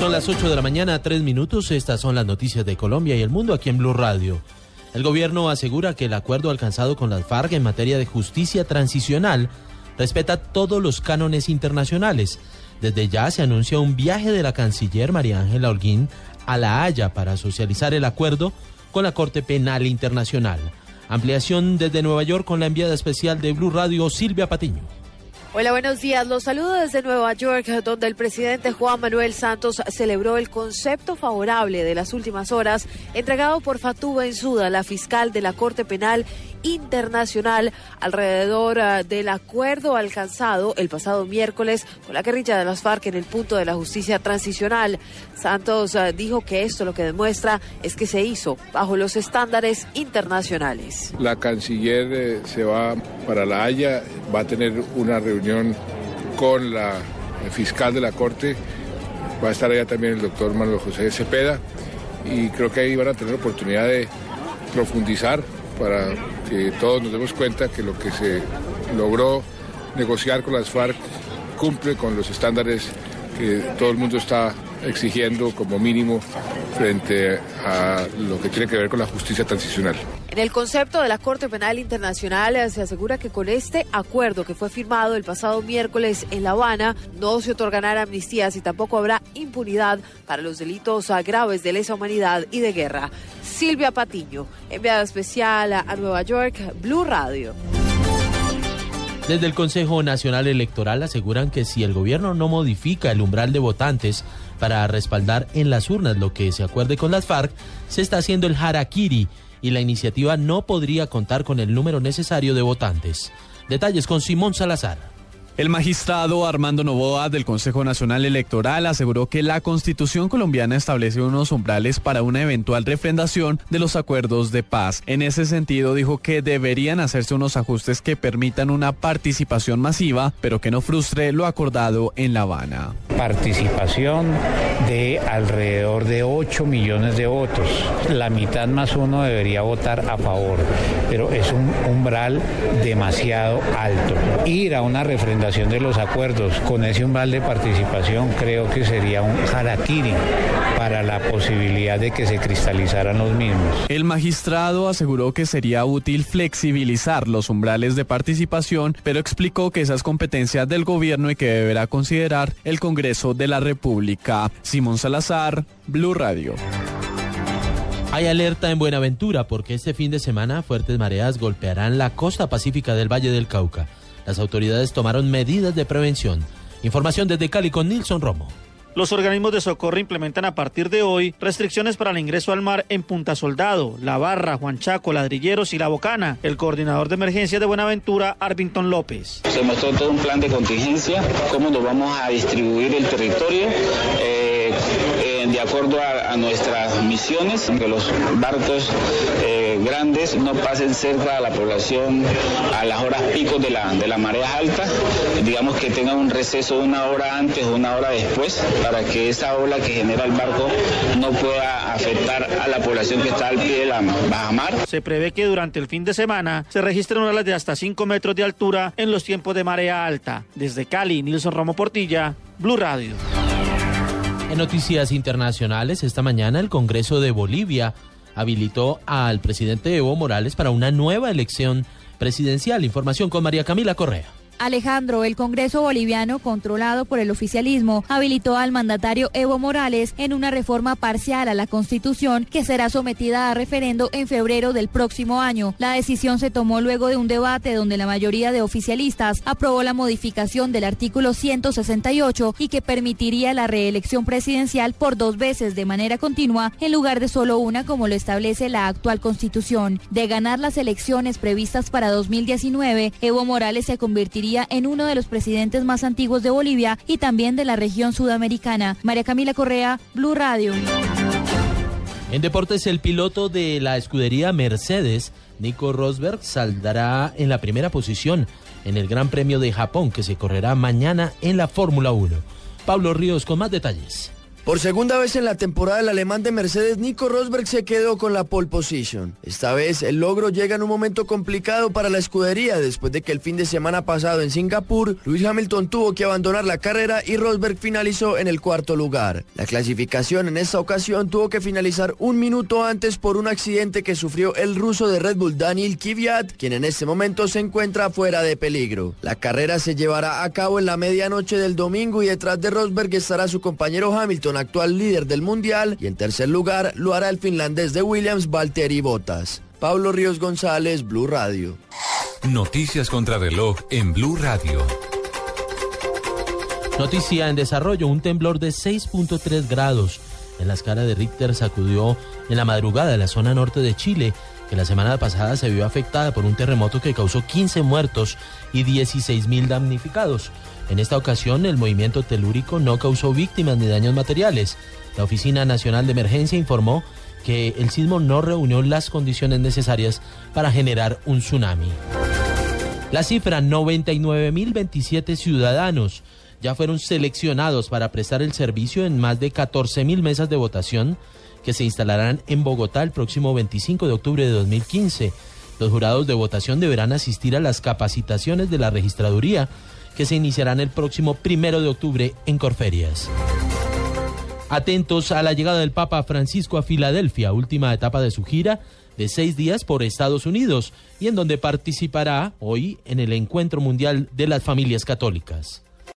Son las 8 de la mañana, tres minutos. Estas son las noticias de Colombia y el mundo aquí en Blue Radio. El gobierno asegura que el acuerdo alcanzado con las FARC en materia de justicia transicional respeta todos los cánones internacionales. Desde ya se anuncia un viaje de la canciller María Ángela Holguín a La Haya para socializar el acuerdo con la Corte Penal Internacional. Ampliación desde Nueva York con la enviada especial de Blue Radio, Silvia Patiño. Hola, buenos días. Los saludo desde Nueva York, donde el presidente Juan Manuel Santos celebró el concepto favorable de las últimas horas entregado por Fatou Bensouda, la fiscal de la Corte Penal Internacional, alrededor uh, del acuerdo alcanzado el pasado miércoles con la guerrilla de las FARC en el punto de la justicia transicional. Santos uh, dijo que esto lo que demuestra es que se hizo bajo los estándares internacionales. La canciller eh, se va para La Haya, va a tener una reunión con la fiscal de la Corte, va a estar allá también el doctor Manuel José Cepeda y creo que ahí van a tener oportunidad de profundizar para que todos nos demos cuenta que lo que se logró negociar con las FARC cumple con los estándares que todo el mundo está exigiendo como mínimo frente a lo que tiene que ver con la justicia transicional. En el concepto de la Corte Penal Internacional eh, se asegura que con este acuerdo que fue firmado el pasado miércoles en La Habana no se otorgarán amnistías y tampoco habrá impunidad para los delitos graves de lesa humanidad y de guerra. Silvia Patiño, enviada especial a Nueva York, Blue Radio. Desde el Consejo Nacional Electoral aseguran que si el gobierno no modifica el umbral de votantes para respaldar en las urnas lo que se acuerde con las FARC, se está haciendo el harakiri y la iniciativa no podría contar con el número necesario de votantes. Detalles con Simón Salazar. El magistrado Armando Novoa del Consejo Nacional Electoral aseguró que la Constitución colombiana establece unos umbrales para una eventual refrendación de los acuerdos de paz. En ese sentido, dijo que deberían hacerse unos ajustes que permitan una participación masiva, pero que no frustre lo acordado en La Habana. Participación de alrededor de 8 millones de votos. La mitad más uno debería votar a favor, pero es un umbral demasiado alto. Ir a una refrendación de los acuerdos con ese umbral de participación creo que sería un harakiri para la posibilidad de que se cristalizaran los mismos. El magistrado aseguró que sería útil flexibilizar los umbrales de participación, pero explicó que esas competencias del gobierno y que deberá considerar el Congreso de la República. Simón Salazar, Blue Radio. Hay alerta en Buenaventura porque este fin de semana fuertes mareas golpearán la costa pacífica del Valle del Cauca. Las autoridades tomaron medidas de prevención. Información desde Cali con Nilson Romo. Los organismos de socorro implementan a partir de hoy restricciones para el ingreso al mar en Punta Soldado, La Barra, Juan Chaco, Ladrilleros y La Bocana. El coordinador de emergencia de Buenaventura, Arvington López. Se mostró todo un plan de contingencia, cómo nos vamos a distribuir el territorio. Eh, eh, de acuerdo a, a, nuestras misiones, que los barcos eh, grandes no pasen cerca a la población a las horas picos de la, de la marea alta, digamos que tengan un receso de una hora antes o una hora después, para que esa ola que genera el barco no pueda afectar a la población que está al pie de la bajamar. Se prevé que durante el fin de semana se registren olas de hasta 5 metros de altura en los tiempos de marea alta. Desde Cali, Nilson Romo Portilla, Blue Radio. En noticias internacionales, esta mañana el Congreso de Bolivia habilitó al presidente Evo Morales para una nueva elección presidencial. Información con María Camila Correa. Alejandro, el Congreso boliviano, controlado por el oficialismo, habilitó al mandatario Evo Morales en una reforma parcial a la Constitución que será sometida a referendo en febrero del próximo año. La decisión se tomó luego de un debate donde la mayoría de oficialistas aprobó la modificación del artículo 168 y que permitiría la reelección presidencial por dos veces de manera continua en lugar de solo una como lo establece la actual Constitución. De ganar las elecciones previstas para 2019, Evo Morales se convertiría en uno de los presidentes más antiguos de Bolivia y también de la región sudamericana. María Camila Correa, Blue Radio. En deportes, el piloto de la escudería Mercedes, Nico Rosberg, saldrá en la primera posición en el Gran Premio de Japón que se correrá mañana en la Fórmula 1. Pablo Ríos con más detalles. Por segunda vez en la temporada, el alemán de Mercedes Nico Rosberg se quedó con la pole position. Esta vez el logro llega en un momento complicado para la escudería después de que el fin de semana pasado en Singapur, Lewis Hamilton tuvo que abandonar la carrera y Rosberg finalizó en el cuarto lugar. La clasificación en esta ocasión tuvo que finalizar un minuto antes por un accidente que sufrió el ruso de Red Bull Daniel Kvyat, quien en este momento se encuentra fuera de peligro. La carrera se llevará a cabo en la medianoche del domingo y detrás de Rosberg estará su compañero Hamilton actual líder del mundial, y en tercer lugar lo hará el finlandés de Williams, Valtteri Bottas. Pablo Ríos González, Blue Radio. Noticias contra reloj en Blue Radio. Noticia en desarrollo, un temblor de 6.3 grados en la escala de Richter sacudió en la madrugada de la zona norte de Chile, que la semana pasada se vio afectada por un terremoto que causó 15 muertos y 16 mil damnificados. En esta ocasión, el movimiento telúrico no causó víctimas ni daños materiales. La Oficina Nacional de Emergencia informó que el sismo no reunió las condiciones necesarias para generar un tsunami. La cifra 99.027 ciudadanos ya fueron seleccionados para prestar el servicio en más de 14.000 mesas de votación que se instalarán en Bogotá el próximo 25 de octubre de 2015. Los jurados de votación deberán asistir a las capacitaciones de la registraduría que se iniciarán el próximo primero de octubre en Corferias. Atentos a la llegada del Papa Francisco a Filadelfia, última etapa de su gira de seis días por Estados Unidos y en donde participará hoy en el Encuentro Mundial de las Familias Católicas.